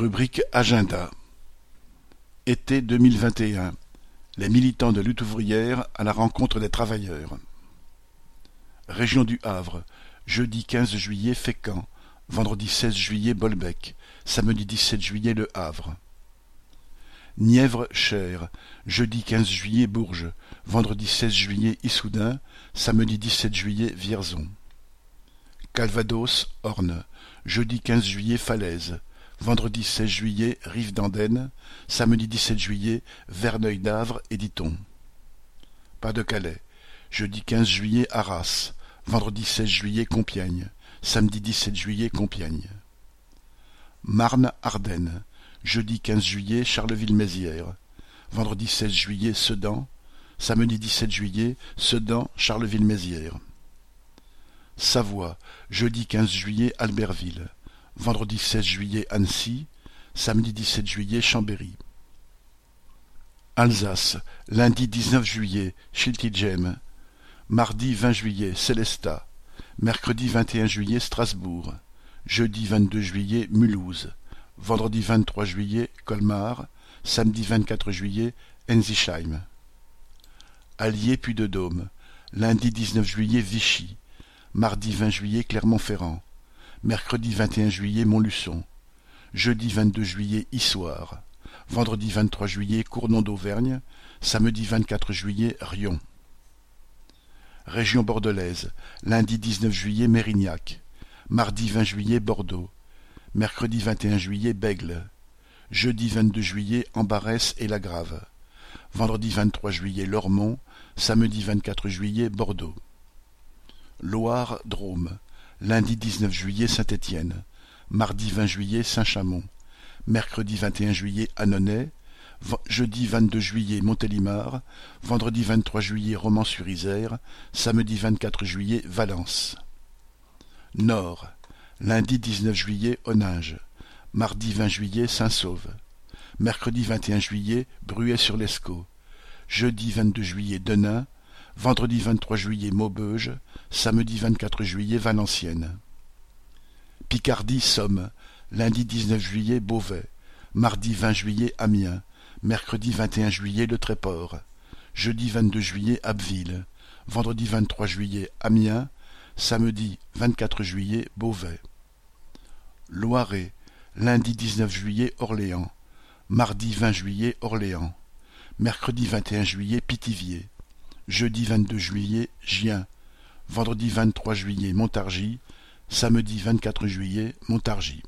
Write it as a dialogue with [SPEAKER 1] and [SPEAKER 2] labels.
[SPEAKER 1] Rubrique Agenda Été deux mille vingt et un Les militants de lutte ouvrière à la rencontre des travailleurs. Région du Havre, jeudi quinze juillet Fécamp, vendredi seize juillet Bolbec, samedi dix-sept juillet Le Havre. Nièvre Cher, jeudi quinze juillet Bourges, vendredi seize juillet Issoudun, samedi dix-sept juillet Vierzon. Calvados Orne, jeudi quinze juillet Falaise, vendredi seize juillet Rive d'Andenne, samedi dix-sept juillet Verneuil-d'Avre et Diton. Pas-de-Calais, jeudi quinze juillet Arras, vendredi seize juillet Compiègne, samedi dix-sept juillet Compiègne. Marne-Ardenne, jeudi quinze juillet Charleville-Mézières, vendredi seize juillet Sedan, samedi dix-sept juillet Sedan Charleville-Mézières. Savoie, jeudi quinze juillet Albertville, vendredi seize juillet Annecy, samedi dix-sept juillet Chambéry. Alsace, lundi dix-neuf juillet Schiltigem, mardi vingt juillet Célestat, mercredi vingt et un juillet Strasbourg, jeudi vingt-deux juillet Mulhouse, vendredi vingt-trois juillet Colmar, samedi vingt-quatre juillet Ensisheim. Allier Puy-de-Dôme, lundi dix-neuf juillet Vichy, mardi vingt juillet Clermont-Ferrand, mercredi vingt et un juillet Montluçon, jeudi vingt-deux juillet Issoire, vendredi vingt-trois juillet Cournon d'Auvergne, samedi vingt-quatre juillet Rion. Région bordelaise, lundi dix-neuf juillet Mérignac, mardi vingt juillet Bordeaux, mercredi vingt et un juillet Bègle, jeudi vingt-deux juillet Ambarès et Lagrave, vendredi vingt-trois juillet Lormont, samedi vingt-quatre juillet Bordeaux. Loire Drôme, lundi dix-neuf juillet Saint-Étienne, mardi vingt juillet Saint-Chamond, mercredi vingt et un juillet Annonay, jeudi vingt-deux juillet Montélimar, vendredi vingt-trois juillet Romans-sur-Isère, samedi vingt-quatre juillet Valence. Nord, lundi dix-neuf juillet Onninge, mardi vingt juillet Saint-Sauve, mercredi vingt et un juillet Bruay-sur-l'Escaut, jeudi vingt-deux juillet Denain, vendredi vingt-trois juillet Maubeuge, samedi vingt-quatre juillet Valenciennes. Picardie Somme, lundi dix-neuf juillet Beauvais, mardi vingt juillet Amiens, mercredi vingt et un juillet Le Tréport, jeudi vingt-deux juillet Abbeville, vendredi vingt-trois juillet Amiens, samedi vingt-quatre juillet Beauvais. Loiret, lundi dix-neuf juillet Orléans, mardi vingt juillet Orléans, mercredi vingt et un juillet Pithiviers, jeudi vingt-deux juillet Gien, vendredi vingt-trois juillet Montargis, samedi vingt-quatre juillet Montargis.